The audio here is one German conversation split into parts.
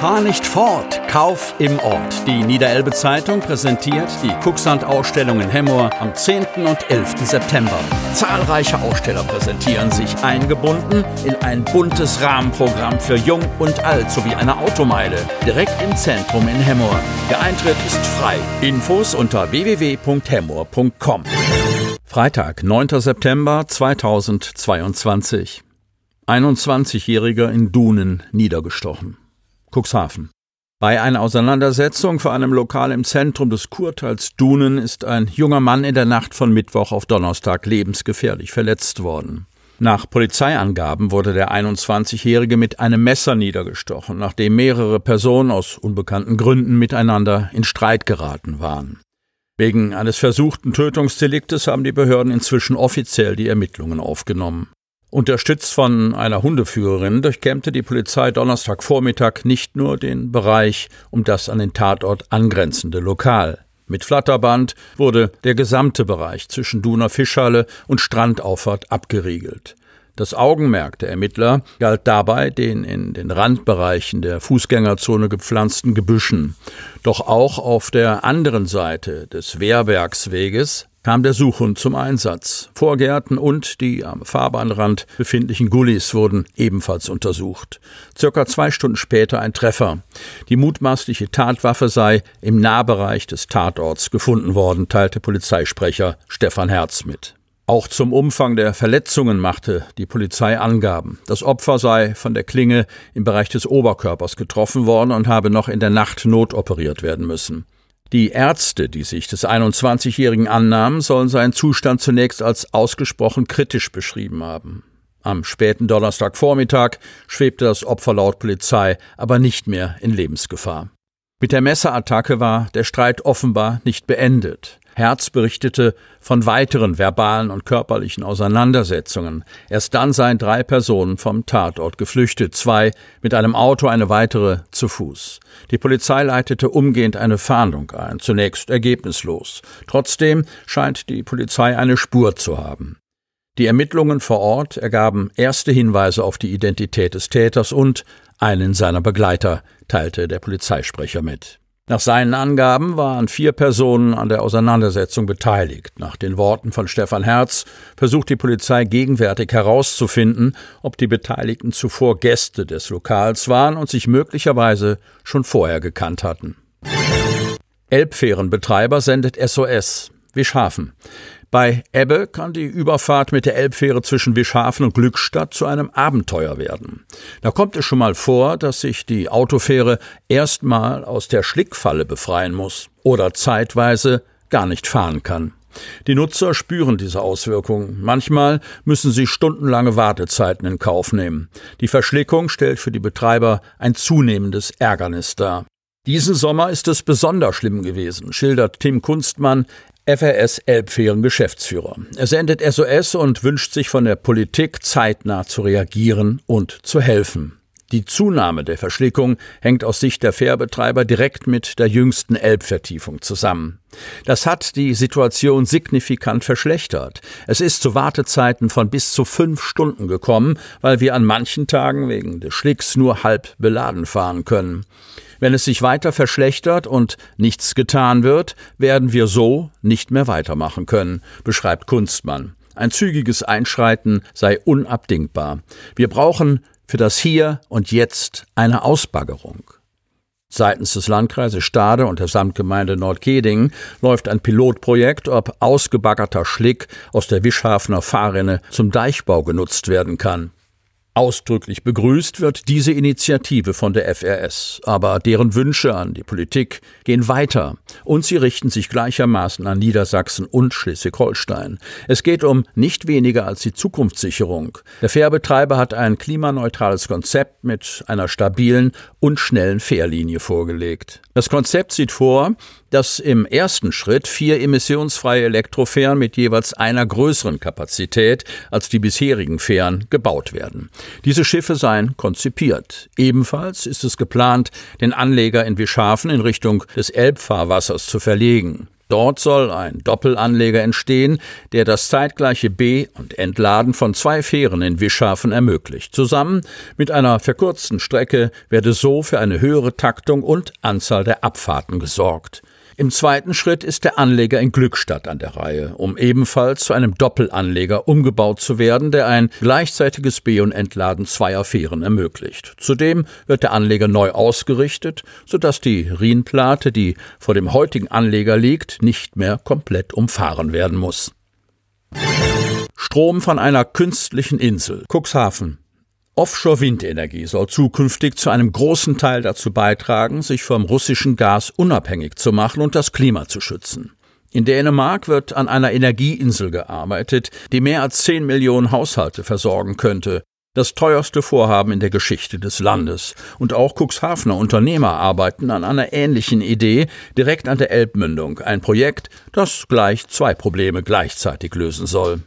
Fahr nicht fort, Kauf im Ort. Die Niederelbe Zeitung präsentiert die Kucksand-Ausstellung in Hemmoor am 10. und 11. September. Zahlreiche Aussteller präsentieren sich eingebunden in ein buntes Rahmenprogramm für Jung und Alt sowie eine Automeile direkt im Zentrum in Hemmoor. Der Eintritt ist frei. Infos unter www.hemmoor.com. Freitag, 9. September 2022. 21-Jähriger in Dunen niedergestochen. Cuxhaven. Bei einer Auseinandersetzung vor einem Lokal im Zentrum des Kurteils Dunen ist ein junger Mann in der Nacht von Mittwoch auf Donnerstag lebensgefährlich verletzt worden. Nach Polizeiangaben wurde der 21-Jährige mit einem Messer niedergestochen, nachdem mehrere Personen aus unbekannten Gründen miteinander in Streit geraten waren. Wegen eines versuchten Tötungsdeliktes haben die Behörden inzwischen offiziell die Ermittlungen aufgenommen. Unterstützt von einer Hundeführerin durchkämmte die Polizei Donnerstagvormittag nicht nur den Bereich um das an den Tatort angrenzende Lokal. Mit Flatterband wurde der gesamte Bereich zwischen Duner Fischhalle und Strandauffahrt abgeriegelt. Das Augenmerk der Ermittler galt dabei den in den Randbereichen der Fußgängerzone gepflanzten Gebüschen. Doch auch auf der anderen Seite des Wehrbergsweges kam der Suchhund zum Einsatz. Vorgärten und die am Fahrbahnrand befindlichen Gullis wurden ebenfalls untersucht. Circa zwei Stunden später ein Treffer. Die mutmaßliche Tatwaffe sei im Nahbereich des Tatorts gefunden worden, teilte Polizeisprecher Stefan Herz mit. Auch zum Umfang der Verletzungen machte die Polizei Angaben. Das Opfer sei von der Klinge im Bereich des Oberkörpers getroffen worden und habe noch in der Nacht notoperiert werden müssen. Die Ärzte, die sich des 21-Jährigen annahmen, sollen seinen Zustand zunächst als ausgesprochen kritisch beschrieben haben. Am späten Donnerstagvormittag schwebte das Opfer laut Polizei aber nicht mehr in Lebensgefahr. Mit der Messerattacke war der Streit offenbar nicht beendet. Herz berichtete von weiteren verbalen und körperlichen Auseinandersetzungen. Erst dann seien drei Personen vom Tatort geflüchtet, zwei mit einem Auto, eine weitere zu Fuß. Die Polizei leitete umgehend eine Fahndung ein, zunächst ergebnislos. Trotzdem scheint die Polizei eine Spur zu haben. Die Ermittlungen vor Ort ergaben erste Hinweise auf die Identität des Täters und einen seiner Begleiter, teilte der Polizeisprecher mit. Nach seinen Angaben waren vier Personen an der Auseinandersetzung beteiligt. Nach den Worten von Stefan Herz versucht die Polizei gegenwärtig herauszufinden, ob die Beteiligten zuvor Gäste des Lokals waren und sich möglicherweise schon vorher gekannt hatten. Elbfährenbetreiber sendet SOS. Wischhafen. Bei Ebbe kann die Überfahrt mit der Elbfähre zwischen Wischhafen und Glückstadt zu einem Abenteuer werden. Da kommt es schon mal vor, dass sich die Autofähre erstmal aus der Schlickfalle befreien muss oder zeitweise gar nicht fahren kann. Die Nutzer spüren diese Auswirkungen. Manchmal müssen sie stundenlange Wartezeiten in Kauf nehmen. Die Verschlickung stellt für die Betreiber ein zunehmendes Ärgernis dar. Diesen Sommer ist es besonders schlimm gewesen, schildert Tim Kunstmann, FRS Elbfähren Geschäftsführer. Er sendet SOS und wünscht sich von der Politik zeitnah zu reagieren und zu helfen. Die Zunahme der Verschlickung hängt aus Sicht der Fährbetreiber direkt mit der jüngsten Elbvertiefung zusammen. Das hat die Situation signifikant verschlechtert. Es ist zu Wartezeiten von bis zu fünf Stunden gekommen, weil wir an manchen Tagen wegen des Schlicks nur halb beladen fahren können. Wenn es sich weiter verschlechtert und nichts getan wird, werden wir so nicht mehr weitermachen können, beschreibt Kunstmann. Ein zügiges Einschreiten sei unabdingbar. Wir brauchen für das Hier und Jetzt eine Ausbaggerung. Seitens des Landkreises Stade und der Samtgemeinde Nordkedingen läuft ein Pilotprojekt, ob ausgebaggerter Schlick aus der Wischhafener Fahrrinne zum Deichbau genutzt werden kann. Ausdrücklich begrüßt wird diese Initiative von der FRS, aber deren Wünsche an die Politik gehen weiter und sie richten sich gleichermaßen an Niedersachsen und Schleswig-Holstein. Es geht um nicht weniger als die Zukunftssicherung. Der Fährbetreiber hat ein klimaneutrales Konzept mit einer stabilen und schnellen Fährlinie vorgelegt. Das Konzept sieht vor, dass im ersten Schritt vier emissionsfreie Elektrofähren mit jeweils einer größeren Kapazität als die bisherigen Fähren gebaut werden. Diese Schiffe seien konzipiert. Ebenfalls ist es geplant, den Anleger in Wischhafen in Richtung des Elbfahrwassers zu verlegen. Dort soll ein Doppelanleger entstehen, der das zeitgleiche B- und Entladen von zwei Fähren in Wischhafen ermöglicht. Zusammen mit einer verkürzten Strecke werde so für eine höhere Taktung und Anzahl der Abfahrten gesorgt. Im zweiten Schritt ist der Anleger in Glückstadt an der Reihe, um ebenfalls zu einem Doppelanleger umgebaut zu werden, der ein gleichzeitiges B- und Entladen zweier Fähren ermöglicht. Zudem wird der Anleger neu ausgerichtet, sodass die Rienplate, die vor dem heutigen Anleger liegt, nicht mehr komplett umfahren werden muss. Strom von einer künstlichen Insel. Cuxhaven. Offshore-Windenergie soll zukünftig zu einem großen Teil dazu beitragen, sich vom russischen Gas unabhängig zu machen und das Klima zu schützen. In Dänemark wird an einer Energieinsel gearbeitet, die mehr als 10 Millionen Haushalte versorgen könnte. Das teuerste Vorhaben in der Geschichte des Landes. Und auch Cuxhavener Unternehmer arbeiten an einer ähnlichen Idee direkt an der Elbmündung. Ein Projekt, das gleich zwei Probleme gleichzeitig lösen soll.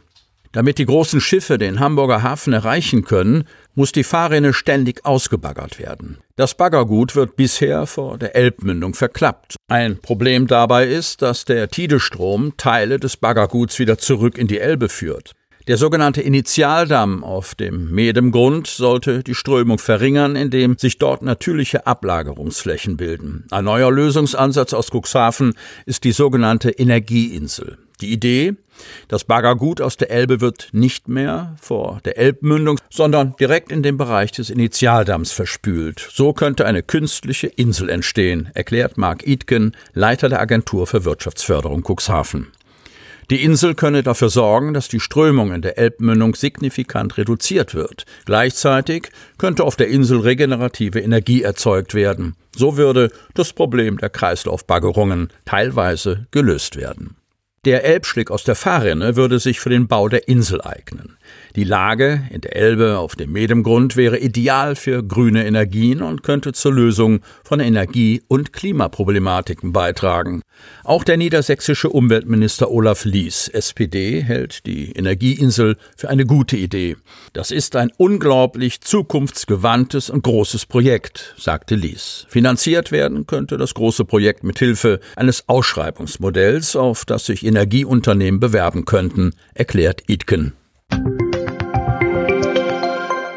Damit die großen Schiffe den Hamburger Hafen erreichen können, muss die Fahrrinne ständig ausgebaggert werden. Das Baggergut wird bisher vor der Elbmündung verklappt. Ein Problem dabei ist, dass der Tidestrom Teile des Baggerguts wieder zurück in die Elbe führt. Der sogenannte Initialdamm auf dem Medemgrund sollte die Strömung verringern, indem sich dort natürliche Ablagerungsflächen bilden. Ein neuer Lösungsansatz aus Cuxhaven ist die sogenannte Energieinsel. Die Idee, das Baggergut aus der Elbe wird nicht mehr vor der Elbmündung, sondern direkt in den Bereich des Initialdamms verspült. So könnte eine künstliche Insel entstehen, erklärt Mark Itken, Leiter der Agentur für Wirtschaftsförderung Cuxhaven. Die Insel könne dafür sorgen, dass die Strömung in der Elbmündung signifikant reduziert wird. Gleichzeitig könnte auf der Insel regenerative Energie erzeugt werden. So würde das Problem der Kreislaufbaggerungen teilweise gelöst werden. Der Elbschlick aus der Fahrrinne würde sich für den Bau der Insel eignen. Die Lage in der Elbe auf dem Medemgrund wäre ideal für grüne Energien und könnte zur Lösung von Energie- und Klimaproblematiken beitragen. Auch der niedersächsische Umweltminister Olaf Lies, SPD, hält die Energieinsel für eine gute Idee. Das ist ein unglaublich zukunftsgewandtes und großes Projekt, sagte Lies. Finanziert werden könnte das große Projekt mit Hilfe eines Ausschreibungsmodells, auf das sich Energieunternehmen bewerben könnten, erklärt Itken.